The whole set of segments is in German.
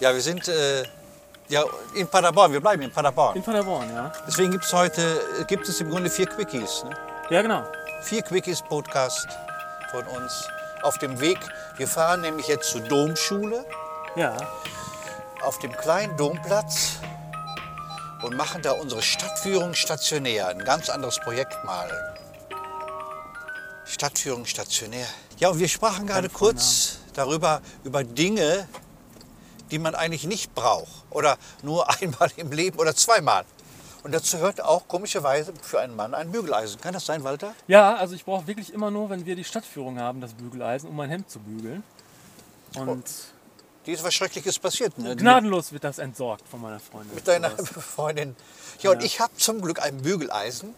Ja, wir sind äh, ja, in Paderborn. Wir bleiben in Paderborn. In Paderborn, ja. Deswegen gibt es heute gibt es im Grunde vier Quickies. Ne? Ja, genau. Vier Quickies Podcast von uns auf dem Weg. Wir fahren nämlich jetzt zur Domschule Ja. auf dem kleinen Domplatz und machen da unsere Stadtführung stationär. Ein ganz anderes Projekt mal. Stadtführung stationär. Ja, und wir sprachen gerade kurz darüber, über Dinge, die man eigentlich nicht braucht. Oder nur einmal im Leben oder zweimal. Und dazu hört auch komischerweise für einen Mann ein Bügeleisen. Kann das sein, Walter? Ja, also ich brauche wirklich immer nur, wenn wir die Stadtführung haben, das Bügeleisen, um mein Hemd zu bügeln. Und Die ist was Schreckliches passiert. Ne? gnadenlos wird das entsorgt von meiner Freundin. mit deiner. Freundin. Ja, und Ja. ich habe zum Glück ein Bügeleisen,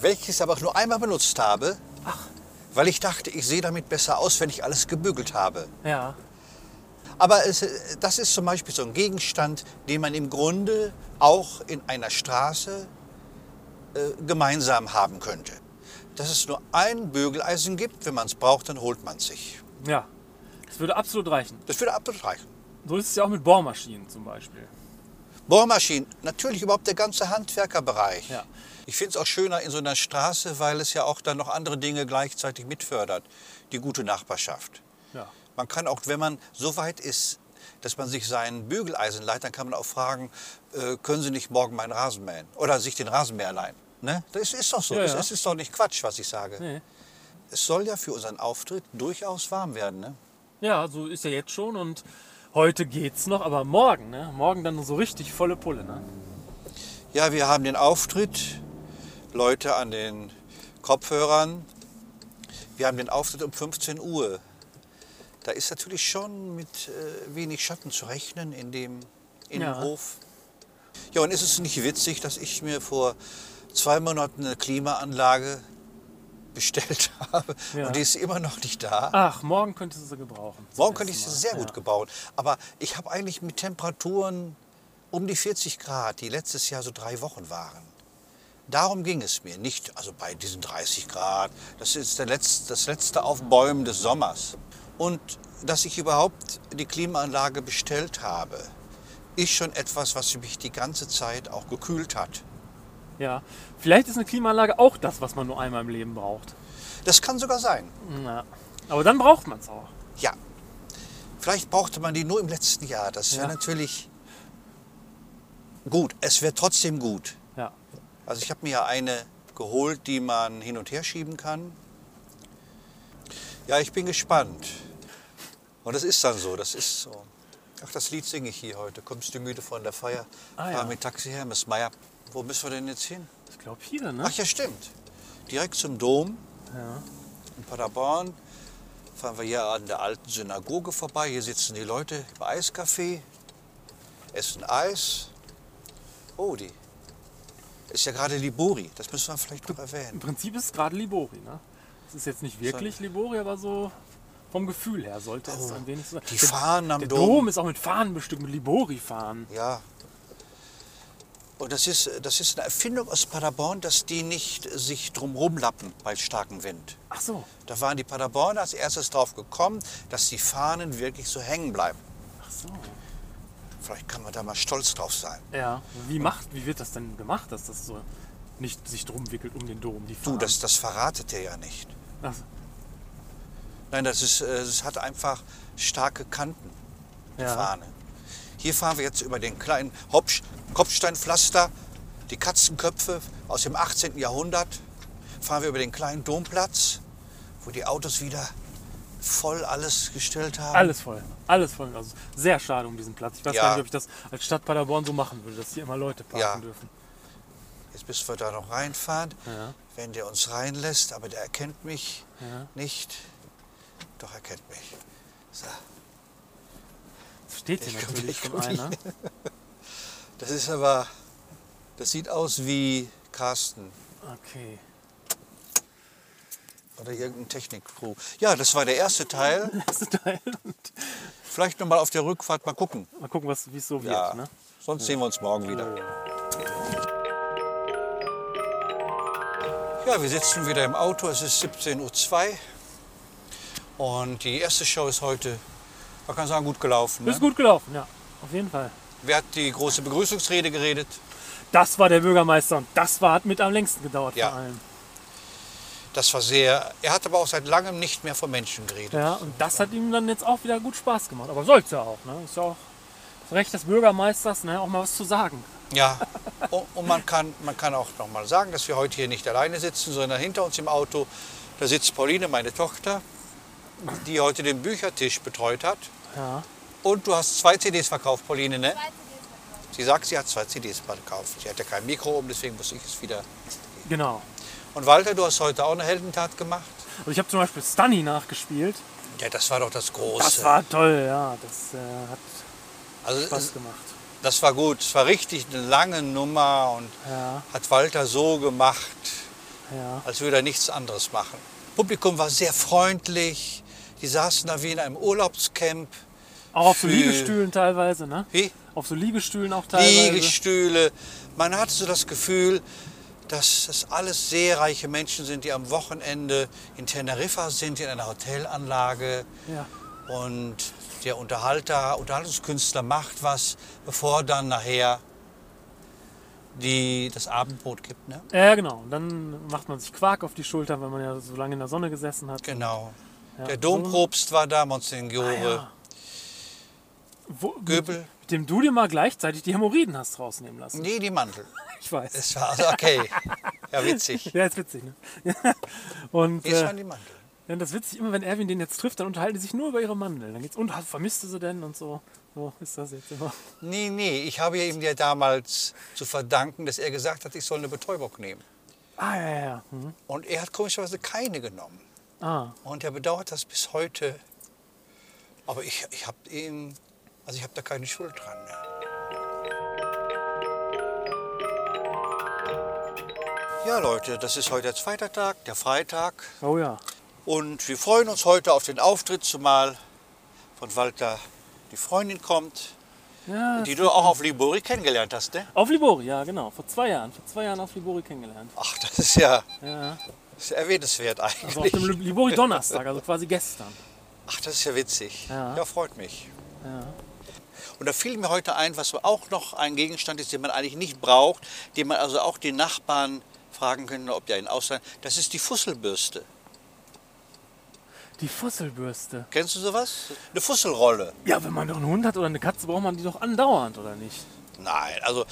welches aber nur einmal benutzt habe, weil ich dachte, ich sehe damit besser aus, wenn ich alles gebügelt habe. Ja, Aber es, das ist zum Beispiel so ein Gegenstand, den man im Grunde auch in einer Straße äh, gemeinsam haben könnte. Dass es nur ein Bügeleisen gibt, wenn man es braucht, dann holt man es sich. ja. Das würde absolut reichen. Das würde absolut reichen. So ist es ja auch mit Bohrmaschinen zum Beispiel. Bohrmaschinen, natürlich überhaupt der ganze Handwerkerbereich. Ja. Ich finde es auch schöner in so einer Straße, weil es ja auch dann noch andere Dinge gleichzeitig mitfördert. Die gute Nachbarschaft. Man kann auch, wenn man so weit ist, dass man sich sein Bügeleisen leiht, dann kann man auch fragen, äh, können Sie nicht morgen meinen Rasen mähen? Oder sich den Rasenmäher leihen. Ne? Das ist doch so. Ja, Es, ja. es ist doch nicht Quatsch, was ich sage. Nee. Es soll ja für unseren Auftritt durchaus warm werden. Ne? Ja, so ist ja jetzt schon und heute geht's noch, aber morgen, ne? Morgen dann so richtig volle Pulle, ne? Ja, wir haben den Auftritt, Leute an den Kopfhörern. Wir haben den Auftritt um 15 Uhr. Da ist natürlich schon mit äh, wenig Schatten zu rechnen in dem Innenhof. Ja. und ist es nicht witzig, dass ich mir vor zwei Monaten eine Klimaanlage bestellt habe Ja. und die ist immer noch nicht da. Ach, morgen könntest du sie gebrauchen. Morgen könnte ich sie sehr ja. gut gebaut. Aber ich habe eigentlich mit Temperaturen um die 40 Grad, die letztes Jahr so drei Wochen waren. Darum ging es mir. Nicht also bei diesen 30 Grad. Das ist der letzte, das letzte Aufbäumen des Sommers. Und dass ich überhaupt die Klimaanlage bestellt habe, ist schon etwas, was mich die ganze Zeit auch gekühlt hat. Ja. Vielleicht ist eine Klimaanlage auch das, was man nur einmal im Leben braucht. Das kann sogar sein. Ja. Aber dann braucht man es auch. Ja. Vielleicht brauchte man die nur im letzten Jahr. Das wäre Ja. natürlich gut. Es wäre trotzdem gut. Ja. Also ich habe mir ja eine geholt, die man hin und her schieben kann. Ja, ich bin gespannt. Und das ist dann so, das ist so. Ach, das Lied singe ich hier heute. Kommst du müde von der Feier? Ah, Fahr ja. mit Taxi Hermes Meier. Wo müssen wir denn jetzt hin? Ich glaube hier, ne? Ach ja, stimmt. Direkt zum Dom Ja. in Paderborn. Fahren wir hier an der alten Synagoge vorbei. Hier sitzen die Leute im Eiscafé, essen Eis. Oh, die ist ja gerade Libori. Das müssen wir vielleicht noch Im erwähnen. Prinzip ist es gerade Libori, ne? Es ist jetzt nicht wirklich Libori, aber so vom Gefühl her sollte es ein wenig so sein. Oh, Die Der- Fahnen am Der Dom. Dom ist auch mit Fahnen bestückt, mit Libori-Fahnen. Ja. Und das ist, das ist eine Erfindung aus Paderborn, dass die nicht sich drumherum lappen bei starkem Wind. Ach so. Da waren die Paderborner als erstes drauf gekommen, dass die Fahnen wirklich so hängen bleiben. Ach so. Vielleicht kann man da mal stolz drauf sein. Ja. Wie, macht, wie wird das denn gemacht, dass das so nicht sich drum wickelt um den Dom? Die Du, das, das verratet er ja nicht. Ach, so. Nein, das, ist, äh, es hat einfach starke Kanten, die Ja. Fahne. Hier fahren wir jetzt über den kleinen Hopf Kopfsteinpflaster, die Katzenköpfe aus dem 18. Jahrhundert. Fahren wir über den kleinen Domplatz, wo die Autos wieder voll alles gestellt haben. Alles voll. Alles voll. Also sehr schade um diesen Platz. Ich weiß Ja. gar nicht, ob ich das als Stadt Paderborn so machen würde, dass hier immer Leute parken Ja. dürfen. Jetzt müssen wir da noch reinfahren, Ja. wenn der uns reinlässt, aber der erkennt mich nicht. Doch, er kennt mich. So. Steht hier Ich natürlich nicht, schon komm nicht. einer. Das ist aber, das sieht aus wie Carsten. Okay. Oder irgendein Technikcrew. Ja, das war der erste Teil. Erste Teil. Und Vielleicht noch mal auf der Rückfahrt mal gucken. mal gucken, was- wie es so wird. Ja. Ne? Sonst sehen wir uns morgen wieder. Ja, wir sitzen wieder im Auto. Es ist 17.02 Uhr. Und die erste Show ist heute, man kann sagen, gut gelaufen. Ist Ne? gut gelaufen, ja. auf jeden Fall. Wer hat die große Begrüßungsrede geredet? Das war der Bürgermeister und das war, hat mit am längsten gedauert Ja. vor allem. Das war sehr. Er hat aber auch seit langem nicht mehr von Menschen geredet. Ja, und das hat ihm dann jetzt auch wieder gut Spaß gemacht. Aber soll's ja auch, ne? Ist ja auch das Recht des Bürgermeisters, ne? Auch mal was zu sagen. Ja, und, und man, kann, man kann auch noch mal sagen, dass wir heute hier nicht alleine sitzen, sondern hinter uns im Auto, da sitzt Pauline, meine Tochter, die heute den Büchertisch betreut hat. Ja. Und du hast zwei CDs verkauft, Pauline, ne? Sie sagt, sie hat zwei CDs verkauft. Sie hat ja kein Mikro um, deswegen muss ich es wieder. Genau. Und Walter, du hast heute auch eine Heldentat gemacht? Also ich habe zum Beispiel Stunny nachgespielt. Ja, das war doch das Große. Das war toll, ja. Das äh, hat also, Spaß gemacht. das war gut. Es war richtig eine lange Nummer und Ja, hat Walter so gemacht, ja. als würde er nichts anderes machen. Publikum war sehr freundlich. Die saßen da wie in einem Urlaubscamp. Auch auf so Liegestühlen teilweise, ne? Wie? Auf so Liegestühlen auch teilweise. Liegestühle. Man hatte so das Gefühl, dass das alles sehr reiche Menschen sind, die am Wochenende in Teneriffa sind, in einer Hotelanlage. Ja. Und der Unterhalter, Unterhaltungskünstler macht was, bevor dann nachher die, das Abendbrot gibt. Ne? ja, genau. Und dann macht man sich Quark auf die Schultern, wenn man ja so lange in der Sonne gesessen hat. Genau. Ja, Der Domprobst war da, Ah, Monsignore ja. Wo, Göbel. Mit dem du dir mal gleichzeitig die Hämorrhoiden hast rausnehmen lassen. Nee, die Mandel. Ich weiß. Es war also okay. Ja, witzig. Ja, ist witzig, ne? Und äh, waren die Mandel. ja, das ist witzig, immer wenn Erwin den jetzt trifft, dann unterhalten die sich nur über ihre Mandeln. Dann geht's, und vermisst du sie denn und so. So ist das jetzt immer. Nee, nee, ich habe ihm ja damals zu verdanken, dass er gesagt hat, ich soll eine Betäubung nehmen. Ah, ja, ja, ja. Mhm. Und er hat komischerweise keine genommen. Ah, Und er bedauert das bis heute. Aber ich, ich habe ihn, also ich habe da keine Schuld dran. Ne? Ja, Leute, das ist heute der zweite Tag, der Freitag. oh ja. Und wir freuen uns heute auf den Auftritt, zumal von Walter die Freundin kommt, ja die du auch auf Libori kennengelernt hast, ne? auf Libori, ja, genau. Vor zwei Jahren. Vor zwei Jahren auf Libori kennengelernt. Ach, das ist ja, Ja. Das ist ja erwähnenswert Also auf eigentlich. dem Libori Donnerstag, also quasi gestern. Ach, das ist ja witzig. Ja. Ja, freut mich. Ja. Und da fiel mir heute ein, was auch noch ein Gegenstand ist, den man eigentlich nicht braucht, den man also auch den Nachbarn fragen könnte, ob der ihn ausleihen. Das ist die Fusselbürste. Die Fusselbürste. Kennst du sowas? Eine Fusselrolle. Ja, wenn man doch einen Hund hat oder eine Katze, braucht man die doch andauernd, oder nicht? Nein, also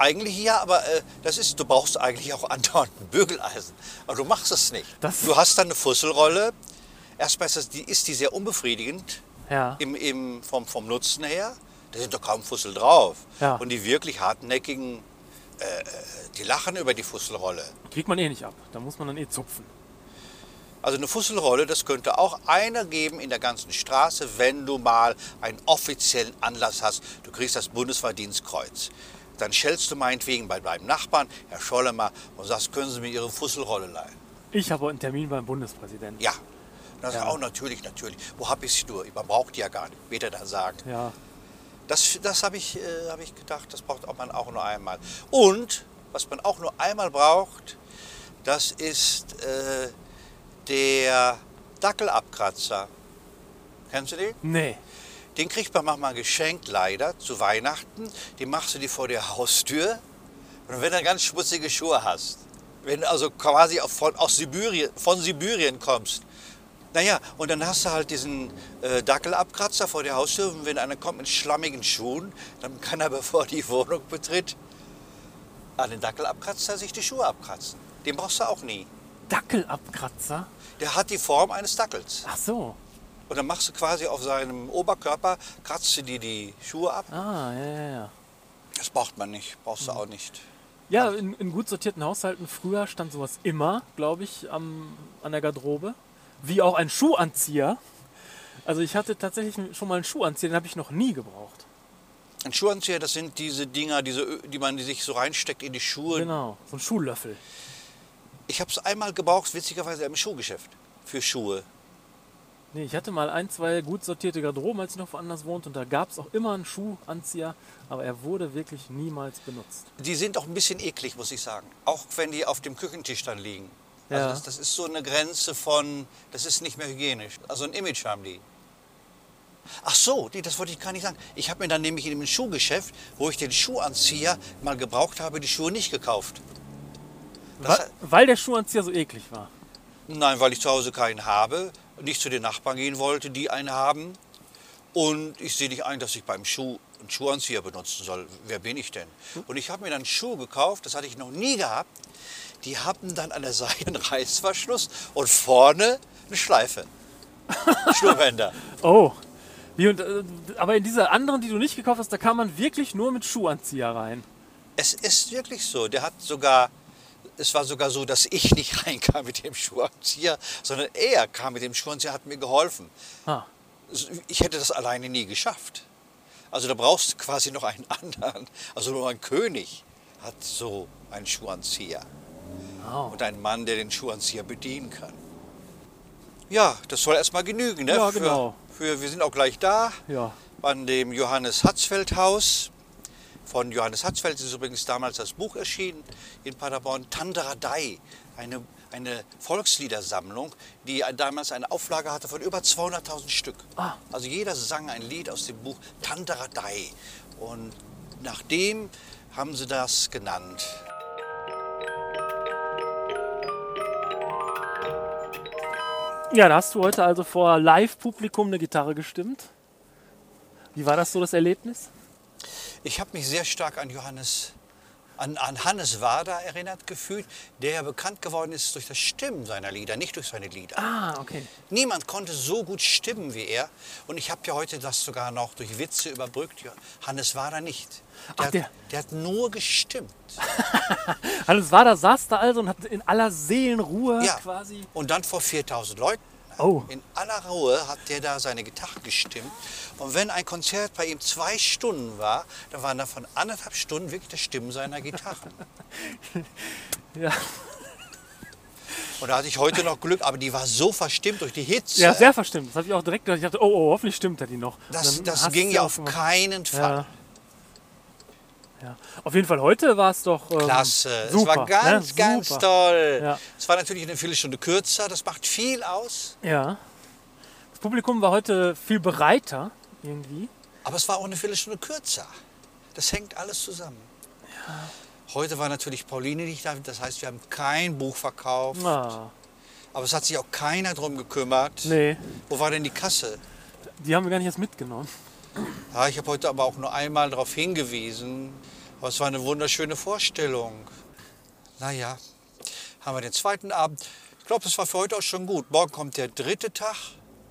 eigentlich ja, aber äh, das ist, du brauchst eigentlich auch andauernd ein Bügeleisen. Aber du machst es nicht. Das- du hast dann eine Fusselrolle. Erstmal ist, das, die, ist die sehr unbefriedigend Ja. im, im, vom, vom Nutzen her. Da sind doch kaum Fussel drauf. Ja. Und die wirklich hartnäckigen, äh, äh, die lachen über die Fusselrolle. Kriegt man eh nicht ab. Da muss man dann eh zupfen. Also eine Fusselrolle, das könnte auch einer geben in der ganzen Straße, wenn du mal einen offiziellen Anlass hast. Du kriegst das Bundesverdienstkreuz. Dann schellst du meinetwegen bei deinem Nachbarn, Herr Schollemer, und sagst, können Sie mir Ihre Fusselrolle leihen? Ich habe einen Termin beim Bundespräsidenten. Ja. Das Ja. ist auch natürlich, natürlich. Wo hab ich sie nur? Man braucht die ja gar nicht, wird er dann sagen. Ja. Das, das habe ich, äh, hab ich gedacht, das braucht man auch nur einmal. Und, was man auch nur einmal braucht, das ist äh, der Dackelabkratzer. Kennst du den? Nee. Den kriegt man manchmal geschenkt, leider, zu Weihnachten. Den machst du dir vor der Haustür. Und wenn du ganz schmutzige Schuhe hast, wenn du also quasi von, aus Sibirien, von Sibirien kommst, naja, und dann hast du halt diesen äh, Dackelabkratzer vor der Haustür. Und wenn einer kommt mit schlammigen Schuhen, dann kann er, bevor er die Wohnung betritt, an den Dackelabkratzer sich die Schuhe abkratzen. Den brauchst du auch nie. Dackelabkratzer? Der hat die Form eines Dackels. Ach so. Und dann machst du quasi auf seinem Oberkörper, kratzt du dir die Schuhe ab. Ah, ja, ja, ja. Das braucht man nicht, brauchst du auch nicht. Ja, in, in gut sortierten Haushalten früher stand sowas immer, glaube ich, am, an der Garderobe. Wie auch ein Schuhanzieher. Also ich hatte tatsächlich schon mal einen Schuhanzieher, den habe ich noch nie gebraucht. Ein Schuhanzieher, das sind diese Dinger, diese, die man sich so reinsteckt in die Schuhe. Genau, so ein Schuhlöffel. Ich habe es einmal gebraucht, witzigerweise im Schuhgeschäft. Für Schuhe. Nee, ich hatte mal ein, zwei gut sortierte Garderoben, als ich noch woanders wohnte. Und da gab es auch immer einen Schuhanzieher, aber er wurde wirklich niemals benutzt. Die sind auch ein bisschen eklig, muss ich sagen. Auch wenn die auf dem Küchentisch dann liegen. Also Ja. das, das ist so eine Grenze von, das ist nicht mehr hygienisch. Also ein Image haben die. Ach so, nee, das wollte ich gar nicht sagen. Ich habe mir dann nämlich in dem Schuhgeschäft, wo ich den Schuhanzieher mal gebraucht habe, die Schuhe nicht gekauft. Das, Weil, weil der Schuhanzieher so eklig war. nein, weil ich zu Hause keinen habe, nicht zu den Nachbarn gehen wollte, die einen haben. Und ich sehe nicht ein, dass ich beim Schuh einen Schuhanzieher benutzen soll. Wer bin ich denn? Und ich habe mir dann Schuhe gekauft, das hatte ich noch nie gehabt. Die hatten dann an der Seite einen Reißverschluss und vorne eine Schleife. Schnurrbänder. Oh. Wie, und, äh, aber in dieser anderen, die du nicht gekauft hast, da kam man wirklich nur mit Schuhanzieher rein. Es ist wirklich so. Der hat sogar, es war sogar so, dass ich nicht reinkam mit dem Schuhanzieher, sondern er kam mit dem Schuhanzieher, hat mir geholfen. Ah. Ich hätte das alleine nie geschafft. Also da brauchst du quasi noch einen anderen. Also nur ein König hat so einen Schuhanzieher. Oh. Und einen Mann, der den Schuhanzieher bedienen kann. Ja, das soll erstmal genügen. Ne? Ja, genau. Für, für, wir sind auch gleich da Ja. an dem Johannes Hatzfeld Haus. Von Johannes Hatzfeld ist übrigens damals das Buch erschienen in Paderborn, Tandaradei, eine, eine Volksliedersammlung, die damals eine Auflage hatte von über 200.000 Stück. Ah. Also jeder sang ein Lied aus dem Buch Tandaradei. Und nach dem haben sie das genannt. Ja, da hast du heute also vor Live-Publikum eine Gitarre gestimmt. Wie war das so, das Erlebnis? Ich habe mich sehr stark an Johannes, an, an Hannes Wader erinnert gefühlt, der ja bekannt geworden ist durch das Stimmen seiner Lieder, nicht durch seine Lieder. Ah, okay. Niemand konnte so gut stimmen wie er. Und ich habe ja heute das sogar noch durch Witze überbrückt. Hannes Wader nicht. Der, Ach, hat, der- der hat nur gestimmt. Hannes Wader saß da also und hat in aller Seelenruhe Ja. quasi. Und dann vor 4000 Leuten. Oh. In aller Ruhe hat der da seine Gitarre gestimmt. Und wenn ein Konzert bei ihm zwei Stunden war, dann waren davon anderthalb Stunden wirklich das Stimmen seiner Gitarre. Ja, Und da hatte ich heute noch Glück, aber die war so verstimmt durch die Hitze. ja sehr verstimmt. Das habe ich auch direkt gedacht. Ich dachte, oh, oh, hoffentlich stimmt er die noch. das das ging ja auf gemacht. keinen Fall. Ja. Ja. Auf jeden Fall heute war es doch. Ähm, Klasse. Super, es war ganz, ne? ganz Super. toll. Ja. Es war natürlich eine Viertelstunde kürzer, das macht viel aus. Ja. Das Publikum war heute viel bereiter irgendwie. Aber es war auch eine Viertelstunde kürzer. Das hängt alles zusammen. Heute war natürlich Pauline nicht da, das heißt, wir haben kein Buch verkauft. Ah, Aber es hat sich auch keiner drum gekümmert. nee, Wo war denn die Kasse? die haben wir gar nicht erst mitgenommen. Ja, ich habe heute aber auch nur einmal darauf hingewiesen. Aber es war eine wunderschöne Vorstellung. Naja, haben wir den zweiten Abend. Ich glaube, das war für heute auch schon gut. Morgen kommt der dritte Tag,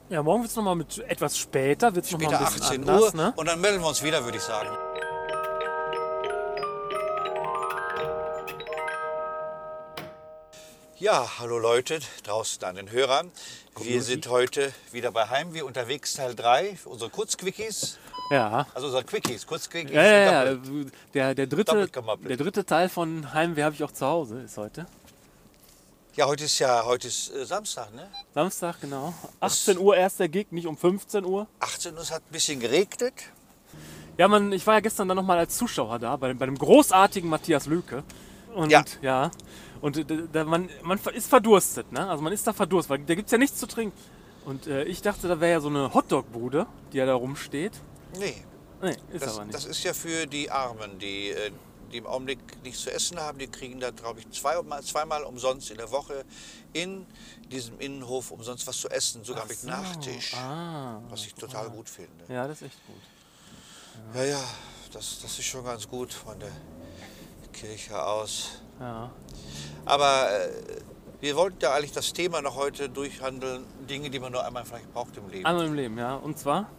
Ja, morgen wird es nochmal mit etwas später, wird es nochmal später ein bisschen 18 anders, Uhr. ne? Und dann melden wir uns wieder, würde ich sagen. Ja, hallo Leute draußen an den Hörern. Wir sind heute wieder bei Heimweh unterwegs, Teil 3, unsere Kurzquickies. Ja. Also unsere Quickies, Kurzquickies. Ja, ja, ja. Der, der, dritte, der dritte Teil von Heimweh habe ich auch zu Hause, ist heute. Ja, heute ist ja heute ist äh, Samstag, ne? Samstag, genau. 18 Uhr erst der Gig, nicht um 15 Uhr. 18 Uhr, es hat ein bisschen geregnet. Ja, man, ich war ja gestern dann nochmal als Zuschauer da, bei, bei dem großartigen Matthias Lüke. Und Ja. ja. Und äh, da, man, man ist verdurstet, ne? Also man ist da verdurstet, weil da gibt es ja nichts zu trinken. Und äh, ich dachte, da wäre ja so eine Hotdog-Bude, die ja da rumsteht. Nee, Nee, ist das, aber nicht. das ist ja für die Armen, die, äh, die im Augenblick nichts zu essen haben. Die kriegen da, glaube ich, zweimal, zweimal umsonst in der Woche in diesem Innenhof umsonst was zu essen, sogar mit Nachtisch. ah, Was ich total gut finde. ja, das ist echt gut. Ja, ja, das, das ist schon ganz gut von der Kirche aus. Ja. Aber äh, wir wollten ja eigentlich das Thema noch heute durchhandeln, Dinge, die man nur einmal vielleicht braucht im Leben. Einmal im Leben, ja. Und zwar?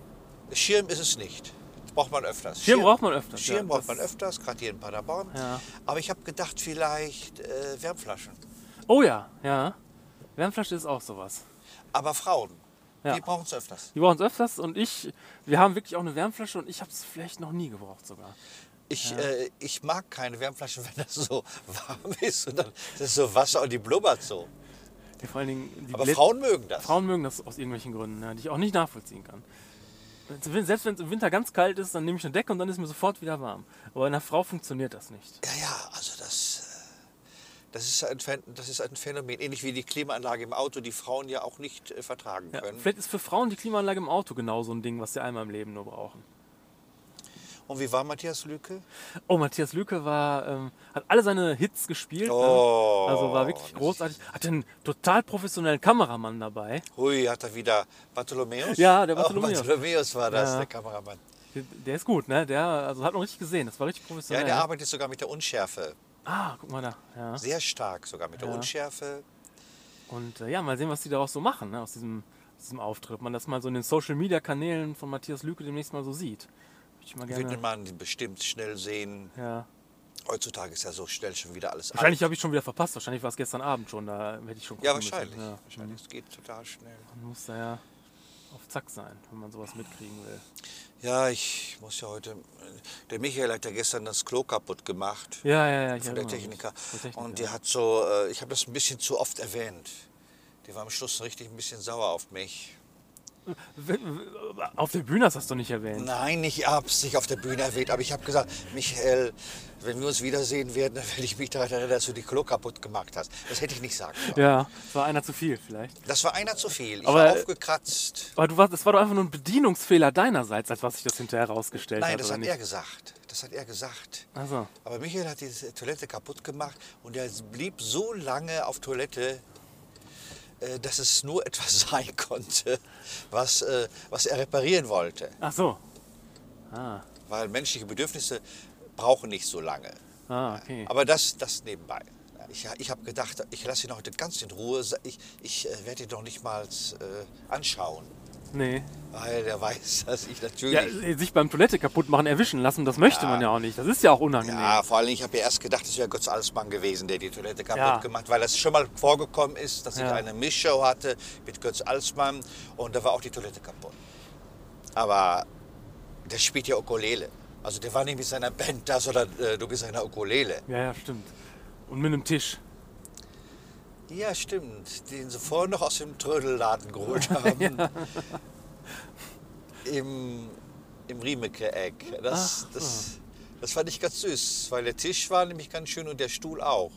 Schirm ist es nicht. Das braucht man öfters. Schirm braucht man öfters, Schirm ja, braucht man öfters, gerade hier in Paderborn. Ja. Aber ich habe gedacht, vielleicht äh, Wärmflaschen. Oh ja, ja. Wärmflasche ist auch sowas. Aber Frauen, Ja. die brauchen es öfters. Die brauchen es öfters und ich, wir haben wirklich auch eine Wärmflasche und ich habe es vielleicht noch nie gebraucht sogar. Ich, äh, ich mag keine Wärmflaschen, wenn das so warm ist und dann das ist so Wasser und die blubbert so. Ja, vor allen Dingen die Aber Blät- Frauen mögen das. Frauen mögen das aus irgendwelchen Gründen, ja, die ich auch nicht nachvollziehen kann. Selbst wenn es im Winter ganz kalt ist, dann nehme ich eine Decke und dann ist mir sofort wieder warm. Aber bei einer Frau funktioniert das nicht. Ja, ja, also das, Das ist, ein, das ist ein Phänomen, ähnlich wie die Klimaanlage im Auto, die Frauen ja auch nicht äh, vertragen Ja, können. vielleicht ist für Frauen die Klimaanlage im Auto genau so ein Ding, was sie einmal im Leben nur brauchen. Und wie war Matthias Lüke? Oh, Matthias Lüke war, ähm, hat alle seine Hits gespielt. Oh, ne? Also war wirklich großartig. Hatte einen total professionellen Kameramann dabei. Hui, hat er wieder Bartholomäus? Ja, der Oh, Bartholomäus. Bartholomäus war das, Ja. der Kameramann. Der, der ist gut, ne? Der also hat man richtig gesehen. Das war richtig Ja, professionell. der arbeitet sogar mit der Unschärfe. ah, guck mal da. Ja. Sehr stark sogar mit der Ja. Unschärfe. Und äh, ja, mal sehen, was die daraus so machen, ne? aus, diesem, aus diesem Auftritt. Man das mal so in den Social Media Kanälen von Matthias Lüke demnächst mal so sieht. Würde ich mal gerne. Wird man bestimmt schnell sehen. Ja. Heutzutage ist ja so schnell schon wieder alles Wahrscheinlich habe ich schon wieder verpasst. Wahrscheinlich war es gestern Abend schon. Da hätte ich schon Ja, müssen. wahrscheinlich. Ja. wahrscheinlich. Es geht total schnell. Man muss da ja auf Zack sein, wenn man sowas mitkriegen will. Ja, ich muss ja heute. Der Michael hat ja gestern das Klo kaputt gemacht. Ja, ja, ja. Ich Von der. Techniker. Der Techniker. Und der hat so, äh, ich habe das ein bisschen zu oft erwähnt. Die war am Schluss richtig ein bisschen sauer auf mich. Auf der Bühne hast du das doch nicht erwähnt. Nein, ich habe es nicht auf der Bühne erwähnt, aber ich habe gesagt, Michael, wenn wir uns wiedersehen werden, dann werde ich mich daran erinnern, dass du die Klo kaputt gemacht hast. Das hätte ich nicht sagen sollen. Ja, es war einer zu viel vielleicht. Das war einer zu viel. Ich Aber- war aufgekratzt. Aber du warst, das war doch einfach nur ein Bedienungsfehler deinerseits, als was sich das hinterher herausgestellt Nein, hat. das hat nicht? er gesagt. Das hat er gesagt. Also, Aber Michael hat diese Toilette kaputt gemacht und er blieb so lange auf Toilette, äh, dass es nur etwas sein konnte, was, äh, was er reparieren wollte. ach so. Ah, Weil menschliche Bedürfnisse brauchen nicht so lange. ah okay. Aber das, das nebenbei. Ich, ich habe gedacht, ich lasse ihn heute ganz in Ruhe. Ich, ich äh, werde ihn doch nicht mal äh, anschauen, Nee. weil er weiß, dass ich natürlich... Ja, sich beim Toilette kaputt machen, erwischen lassen, das möchte man ja auch nicht. Das ist ja auch unangenehm. Ja, vor allem, ich habe ja erst gedacht, es wäre Götz Alsmann gewesen, der die Toilette kaputt Ja. gemacht weil das schon mal vorgekommen ist, dass ich Ja. eine Mischshow hatte mit Götz Alsmann und da war auch die Toilette kaputt. Aber der spielt ja Ukulele. Also der war nicht mit seiner Band da, sondern äh, du bist seiner Ukulele. Ja, ja, stimmt. Und mit einem Tisch. Ja, stimmt. Den sie vorhin noch aus dem Trödelladen geholt haben. Im, im Riemecke-Eck. Das, das, das fand ich ganz süß, weil der Tisch war nämlich ganz schön und der Stuhl auch.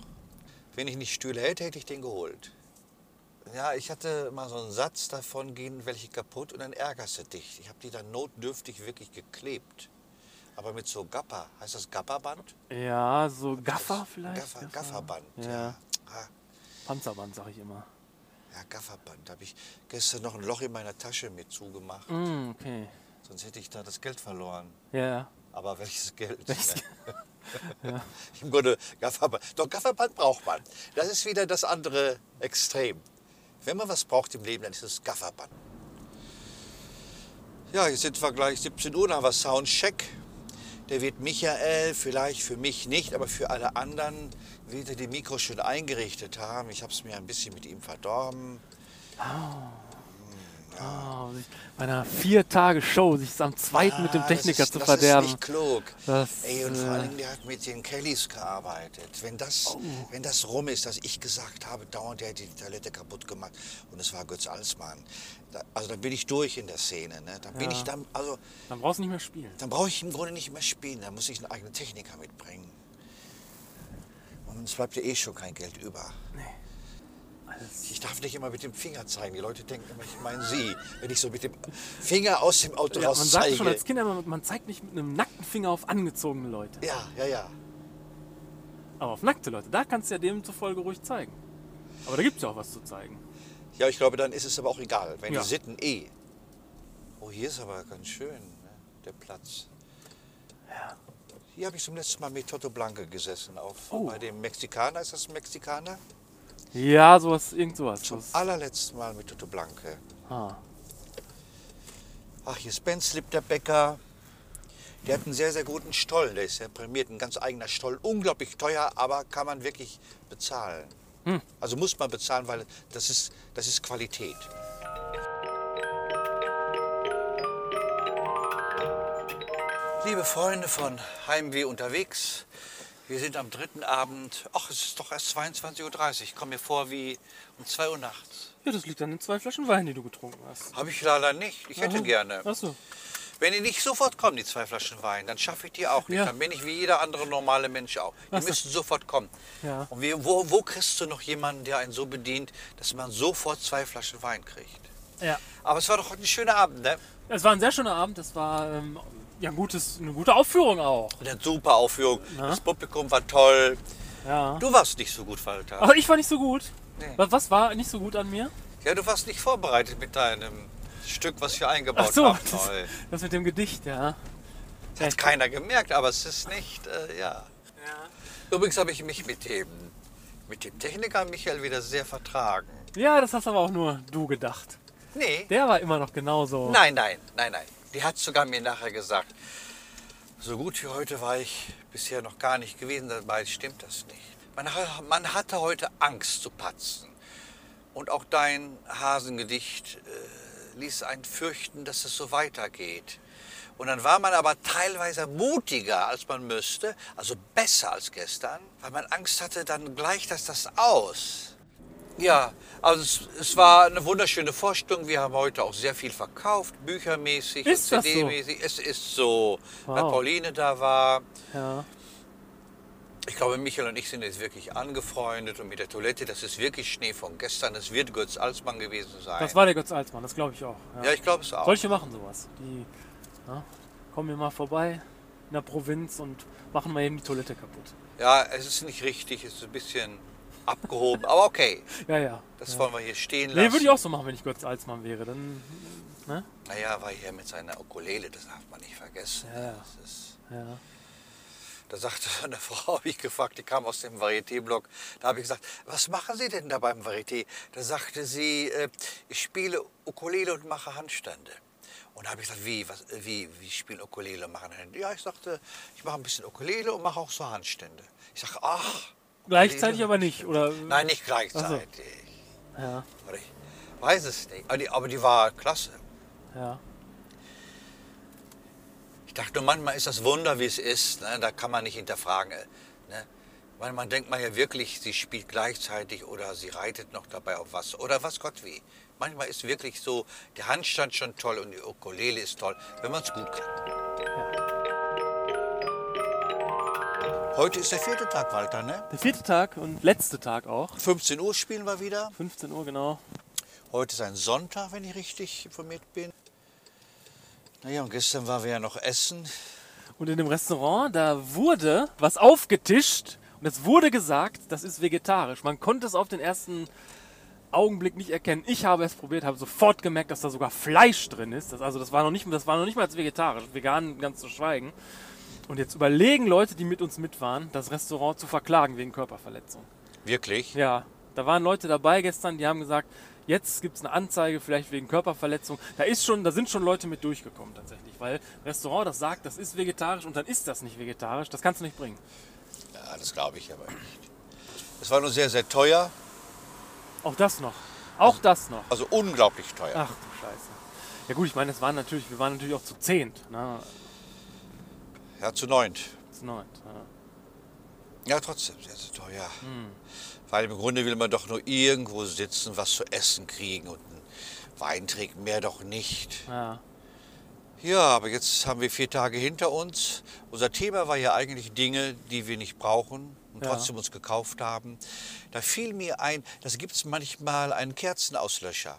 Wenn ich nicht Stühle hätte, hätte ich den geholt. Ja, ich hatte mal so einen Satz davon, gehen welche kaputt und dann ärgerst du dich. Ich habe die dann notdürftig wirklich geklebt. Aber mit so Gappa, heißt das Gappaband? Ja, so Gaffer vielleicht? Gaffer, Gafferband. Ja. Ah, Panzerband, sag ich immer. Ja, Gafferband. Da habe ich gestern noch ein Loch in meiner Tasche mit zugemacht. Mm, okay. Sonst hätte ich da das Geld verloren. Ja, ja. Aber welches Geld? ne? Im Grunde Gafferband. Doch, Gafferband braucht man. Das ist wieder das andere Extrem. Wenn man was braucht im Leben, dann ist es Gafferband. Ja, jetzt sind wir gleich 17 Uhr, dann haben wir Soundcheck. Der wird Michael, vielleicht für mich nicht, aber für alle anderen, wieder die Mikros schön eingerichtet haben. Ich habe es mir ein bisschen mit ihm verdorben. Oh, sich bei einer vier Tage Show sich am zweiten mit dem Ah, Techniker das ist, zu das verderben. ist nicht klug. Das, Ey, und vor äh, allem, der hat mit den Kellys gearbeitet. Wenn das, Oh. wenn das rum ist, dass ich gesagt habe, dauernd der hat die Toilette kaputt gemacht und es war Götz Alsmann. Da, also dann bin ich durch in der Szene. Ne? Dann bin Ja. ich dann, also Dann brauchst du nicht mehr spielen. dann brauche ich im Grunde nicht mehr spielen. Dann muss ich einen eigenen Techniker mitbringen. Und es bleibt ja eh schon kein Geld über. Alles. Ich darf nicht immer mit dem Finger zeigen. Die Leute denken immer, ich meine sie. Wenn ich so mit dem Finger aus dem Auto Ja, raus man sagt schon als Kind immer, man zeigt nicht mit einem nackten Finger auf angezogene Leute. ja, ja, ja. Aber auf nackte Leute, da kannst du ja demzufolge ruhig zeigen. Aber da gibt es ja auch was zu zeigen. Ja, ich glaube, dann ist es aber auch egal, wenn Ja. die Sitten eh. Oh, hier ist aber ganz schön, ne? der Platz. Ja. Hier habe ich zum letzten Mal mit Toto Blanke gesessen, auf, Oh. bei dem Mexikaner. Ist das ein Mexikaner? Ja, sowas, irgend sowas. Zum allerletzten Mal mit Toto Blanke. ah. Ach, hier ist Ben Slip, der Bäcker. Der hat einen sehr, sehr guten Stollen. Der ist ja prämiert, ein ganz eigener Stollen. Unglaublich teuer, aber kann man wirklich bezahlen. Hm. Also muss man bezahlen, weil das ist, das ist Qualität. Liebe Freunde von Heimweh unterwegs, wir sind am dritten Abend. Ach, es ist doch erst 22.30 Uhr. Ich komme mir vor wie um 2 Uhr nachts. Ja, das liegt an den zwei Flaschen Wein, die du getrunken hast. Habe ich leider nicht. Ich hätte Aha. gerne. Achso. Wenn die nicht sofort kommen, die zwei Flaschen Wein, dann schaffe ich die auch nicht. Ja. Dann bin ich wie jeder andere normale Mensch auch. Die Ach so. müssen sofort kommen. Ja. Und wie, wo, wo kriegst du noch jemanden, der einen so bedient, dass man sofort zwei Flaschen Wein kriegt? Ja. Aber es war doch ein schöner Abend, ne? Es war ein sehr schöner Abend. Es war ähm, ja, gutes, eine gute Aufführung auch. Eine super Aufführung. Na? Das Publikum war toll. Ja. Du warst nicht so gut, Walter. Aber ich war nicht so gut. Nee. Was, war nicht so gut an mir? Ja, du warst nicht vorbereitet mit deinem Stück, was wir eingebaut Ach so, haben. das, das mit dem Gedicht, ja. Das hat keiner gemerkt, aber es ist nicht, äh, ja. Übrigens habe ich mich mit dem, mit dem Techniker Michael wieder sehr vertragen. Ja, das hast aber auch nur du gedacht. Nee, Der war immer noch genauso. nein, nein, nein, nein. Die hat sogar mir nachher gesagt, so gut wie heute war ich bisher noch gar nicht gewesen, dabei stimmt das nicht. Man, man hatte heute Angst zu patzen. Und auch dein Hasengedicht äh, ließ einen fürchten, dass es so weitergeht. Und dann war man aber teilweise mutiger, als man müsste, also besser als gestern, weil man Angst hatte, dann gleicht das das aus. Ja, also es, es war eine wunderschöne Vorstellung. Wir haben heute auch sehr viel verkauft, büchermäßig das so? CD-mäßig. Es ist so, weil Wow. Pauline da war. Ja. Ich glaube, Michael und ich sind jetzt wirklich angefreundet und mit der Toilette, das ist wirklich Schnee von gestern. Es wird Götz Alsmann gewesen sein. Das war der Götz Alsmann, das glaube ich auch. Ja. ja, ich glaube es auch. Solche machen sowas. Die ja, kommen hier mal vorbei in der Provinz und machen mal eben die Toilette kaputt. Ja, es ist nicht richtig, es ist ein bisschen abgehoben, aber okay, Ja, ja. das ja. wollen wir hier stehen lassen. Nee, würde ich auch so machen, wenn ich Götz Alsmann wäre. Dann, ne? Naja, war hier mit seiner Ukulele, das darf man nicht vergessen. Ja, ist, Ja. da sagte eine Frau, habe ich gefragt, die kam aus dem Varieté-Blog, da habe ich gesagt, was machen Sie denn da beim Varieté? Da sagte sie, äh, ich spiele Ukulele und mache Handstände. Und da habe ich gesagt, wie, was, äh, wie, wie spielen Ukulele und machen Handstände? Ja, ich sagte, ich mache ein bisschen Ukulele und mache auch so Handstände. Ich sage, ach. Gleichzeitig aber nicht, oder? Nein, nicht gleichzeitig. Ja, Oder ich weiß es nicht. Aber die, aber die war klasse. ja. Ich dachte nur, manchmal ist das Wunder, wie es ist. Ne? Da kann man nicht hinterfragen. äh, Ne? Manchmal denkt man ja wirklich, sie spielt gleichzeitig oder sie reitet noch dabei auf was. Oder was Gott wie. Manchmal ist wirklich so, der Handstand schon toll und die Ukulele ist toll, wenn man es gut kann. Heute ist der vierte Tag, Walter, ne? Der vierte Tag und letzte Tag auch. 15 Uhr spielen wir wieder. 15 Uhr genau. Heute ist ein Sonntag, wenn ich richtig informiert bin. Naja, und gestern waren wir ja noch essen. Und in dem Restaurant, da wurde was aufgetischt und es wurde gesagt, das ist vegetarisch. Man konnte es auf den ersten Augenblick nicht erkennen. Ich habe es probiert, habe sofort gemerkt, dass da sogar Fleisch drin ist. Das, also das war noch nicht, das war noch nicht mal als vegetarisch, vegan ganz zu schweigen. Und jetzt überlegen Leute, die mit uns mit waren, das Restaurant zu verklagen wegen Körperverletzung. Wirklich? Ja, da waren Leute dabei gestern, die haben gesagt, jetzt gibt es eine Anzeige, vielleicht wegen Körperverletzung. Da, ist schon, da sind schon Leute mit durchgekommen tatsächlich, weil Restaurant das sagt, das ist vegetarisch und dann ist das nicht vegetarisch. Das kannst du nicht bringen. Ja, das glaube ich aber nicht. Es war nur sehr, sehr teuer, Auch das noch. Auch das noch. also unglaublich teuer. Ach du Scheiße. Ja gut, ich meine, es waren natürlich, wir waren natürlich auch zu zehnt. Ne? Ja, zu neunt. Zu neunt. Ja. Ja, trotzdem sehr, sehr teuer. Weil im Grunde will man doch nur irgendwo sitzen, was zu essen kriegen und einen Wein trinken, mehr doch nicht. Ja. Ja, aber jetzt haben wir vier Tage hinter uns. Unser Thema war ja eigentlich Dinge, die wir nicht brauchen und Ja. trotzdem uns gekauft haben. Da fiel mir ein, das gibt es manchmal einen Kerzenauslöscher.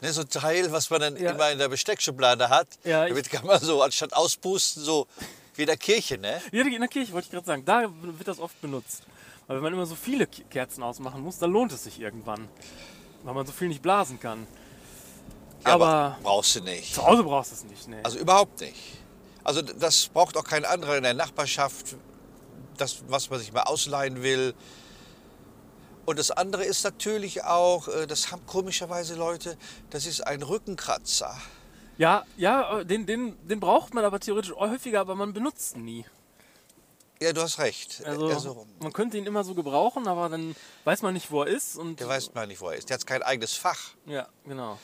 Ne, so ein Teil, was man dann Ja. immer in der Besteckschublade hat. Ja, Damit kann man so anstatt auspusten, so wie in der Kirche, ne? Ja, in der Kirche wollte ich gerade sagen, da wird das oft benutzt. Weil wenn man immer so viele Kerzen ausmachen muss, dann lohnt es sich irgendwann. Weil man so viel nicht blasen kann. Ja, aber brauchst du nicht. zu Hause brauchst du es nicht. Nee. Also überhaupt nicht. Also das braucht auch kein anderer in der Nachbarschaft, das, was man sich mal ausleihen will. Und das andere ist natürlich auch, äh, das haben komischerweise Leute, das ist ein Rückenkratzer. Ja, ja, äh, den, den, den braucht man aber theoretisch häufiger, aber man benutzt ihn nie. Ja, du hast recht. Also Er so, man könnte ihn immer so gebrauchen, aber dann weiß man nicht, wo er ist. Und der weiß mal nicht, wo er ist. Der hat kein eigenes Fach. Ja, genau.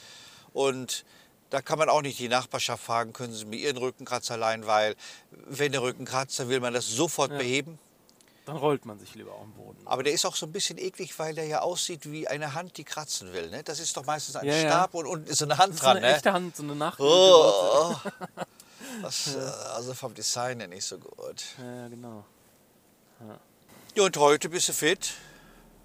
Und da kann man auch nicht die Nachbarschaft fragen, können Sie mir Ihren Rückenkratzer leihen, weil wenn der Rückenkratzer will man das sofort Ja. beheben. Dann rollt man sich lieber auf den Boden. Aber der ist auch so ein bisschen eklig, weil der ja aussieht wie eine Hand, die kratzen will. Ne? Das ist doch meistens ein Ja, ja. Stab und unten ist so eine Hand Das ist dran. eine Ne? echte Hand, so eine Nach. Oh, Das, äh, also vom Design her nicht so gut. Ja, genau. Ja, und heute bist du fit?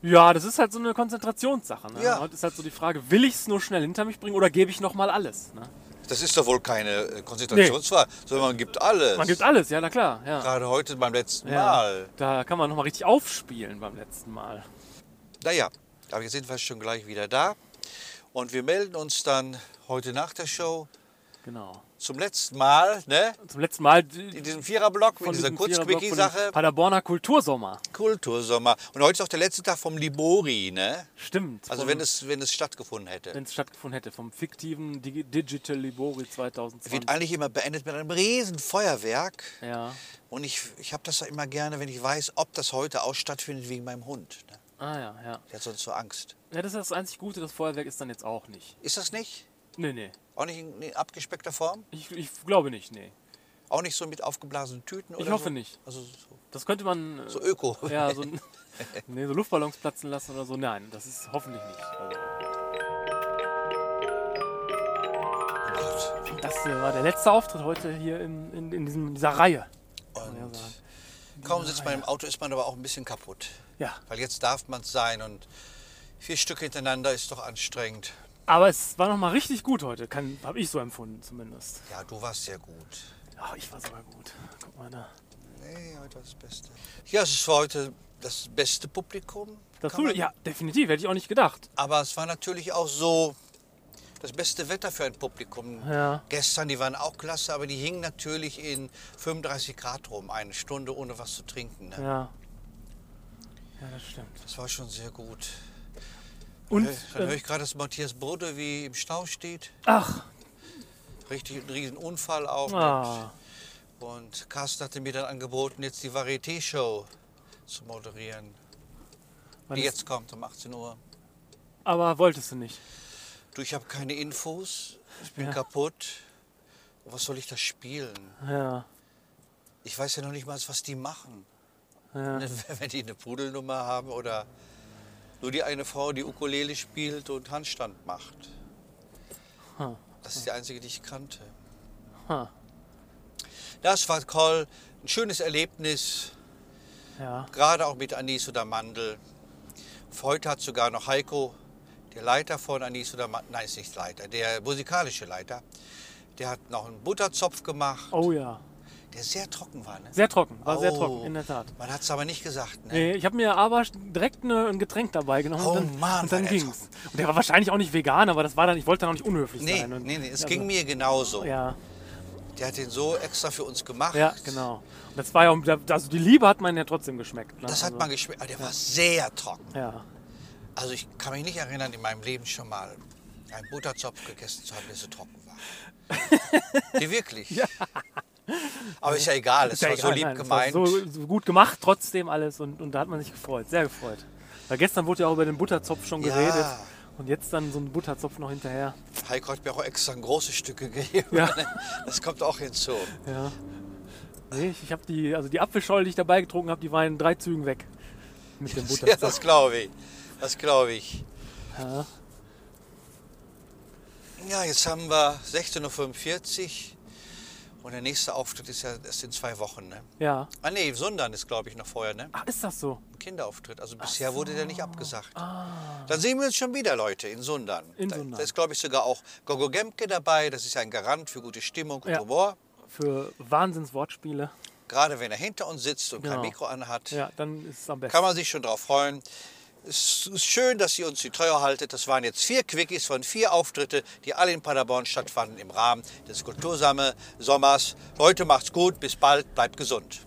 Ja, das ist halt so eine Konzentrationssache. Ne? Ja. Heute ist halt so die Frage, will ich es nur schnell hinter mich bringen oder gebe ich nochmal alles? Ne? Das ist doch wohl keine äh, Konzentrationsfrage, sondern man gibt alles. Man gibt alles, ja, na klar. Ja. Gerade heute beim letzten Ja. Mal. Da kann man nochmal richtig aufspielen beim letzten Mal. Naja, aber jetzt sind wir schon gleich wieder da. Und wir melden uns dann heute nach der Show Genau. Zum letzten Mal, ne? Zum letzten Mal In diesem Viererblock mit dieser Kurzquickie-Sache. Paderborner Kultursommer. Kultursommer. Und heute ist auch der letzte Tag vom Libori, ne? Stimmt. Also wenn es, wenn es stattgefunden hätte. wenn es stattgefunden hätte, vom fiktiven Digi Digital Libori 2020. Wird eigentlich immer beendet mit einem riesen Feuerwerk. ja. Und ich, ich habe das immer gerne, wenn ich weiß, ob das heute auch stattfindet wegen meinem Hund. Ne? Ah ja, ja. Der hat sonst so Angst. Ja, das ist das einzig Gute, das Feuerwerk ist dann jetzt auch nicht. Ist das nicht? Nee, nee. Auch nicht in, in abgespeckter Form? Ich, ich glaube nicht, nee. Auch nicht so mit aufgeblasenen Tüten? Ich hoffe so? nicht. Also so, Das könnte man äh, so Öko. ja, so, nee, so Luftballons platzen lassen oder so. Nein, das ist hoffentlich nicht. Also, Oh das äh, war der letzte Auftritt heute hier in, in, in diesem, dieser Reihe. Und kaum sitzt man im Auto, ist man aber auch ein bisschen kaputt. Ja, Weil jetzt darf man es sein und vier Stück hintereinander ist doch anstrengend. Aber es war nochmal richtig gut heute, habe ich so empfunden zumindest. Ja, du warst sehr gut. Ja, ich war sogar gut. Guck mal da. Nee, heute war das Beste. Ja, es war heute das beste Publikum. Das du, ja, definitiv, hätte ich auch nicht gedacht. Aber es war natürlich auch so das beste Wetter für ein Publikum. Ja. Gestern, die waren auch klasse, aber die hingen natürlich in 35 Grad rum, eine Stunde ohne was zu trinken. Ne? Ja. Ja, das stimmt. Das war schon sehr gut. Und, Dann höre ich gerade, dass Matthias Bode wie im Stau steht. ach, Richtig ein riesen Unfall auch. ah, Und Carsten hatte mir dann angeboten, jetzt die Varieté-Show zu moderieren, wann die ist- jetzt kommt um 18 Uhr. aber wolltest du nicht. Du, ich habe keine Infos, ich bin Ja. kaputt. Was soll ich da spielen? Ja, Ich weiß ja noch nicht mal, was die machen. ja. Wenn die eine Pudelnummer haben oder nur die eine Frau, die Ukulele spielt und Handstand macht. Das ist die einzige, die ich kannte. Das war toll, ein schönes Erlebnis, Ja, gerade auch mit Anis oder Mandel. Heute hat sogar noch Heiko, der Leiter von Anis oder Mandel, nein, ist nicht Leiter, der musikalische Leiter, der hat noch einen Butterzopf gemacht, oh ja. Der sehr trocken war. Ne? Sehr trocken, war sehr Oh. trocken, in der Tat. Man hat es aber nicht gesagt. Ne? Nee, ich habe mir aber direkt eine, ein Getränk dabei genommen Oh und dann, Mann, und dann der ging's. Und der war wahrscheinlich auch nicht vegan, aber das war dann, ich wollte dann auch nicht unhöflich Nee, sein. Und, nee, nee, es also, ging mir genauso. Ja, Der hat den so extra für uns gemacht. ja, genau. Und das war ja, also die Liebe hat man ja trotzdem geschmeckt. Ne? Das hat also, man geschmeckt, aber der war sehr trocken. Ja, Also ich kann mich nicht erinnern, in meinem Leben schon mal einen Butterzopf gegessen zu haben, der so trocken war. nee, wirklich. Aber ist ja egal, es Ist ja war so egal, lieb nein, gemeint. So, so gut gemacht trotzdem alles und, und da hat man sich gefreut, sehr gefreut. Weil gestern wurde ja auch über den Butterzopf schon Ja. geredet und jetzt dann so ein Butterzopf noch hinterher. Heiko hat mir auch extra ein große Stücke gegeben. Ja. Das kommt auch hinzu. Ja. Nee, ich, ich habe die, also die Apfelschorle, die ich dabei getrunken habe, die war in drei Zügen weg. Mit dem Ja, Butterzopf. das glaube ich. Das glaube ich. Ja. Ja, jetzt haben wir 16.45 Uhr und der nächste Auftritt ist ja erst in zwei Wochen. Ne? ja. Ah nee, Sundern ist glaube ich noch vorher, ne? Ach, ist das so? Ein Kinderauftritt. Also bisher wurde der nicht abgesagt. Ah. Dann sehen wir uns schon wieder, Leute, in Sundern. In da, Sundern. da ist, glaube ich, sogar auch Gogo Gemke dabei. Das ist ja ein Garant für gute Stimmung und Ja. Humor. Für Wahnsinnswortspiele. Gerade wenn er hinter uns sitzt und kein Genau. Mikro anhat, Ja, dann ist es am besten. kann man sich schon drauf freuen. Es ist schön, dass ihr uns die Treue haltet. Das waren jetzt vier Quickies von vier Auftritte, die alle in Paderborn stattfanden im Rahmen des Kultursamme Sommers. Leute, macht's gut, bis bald, bleibt gesund.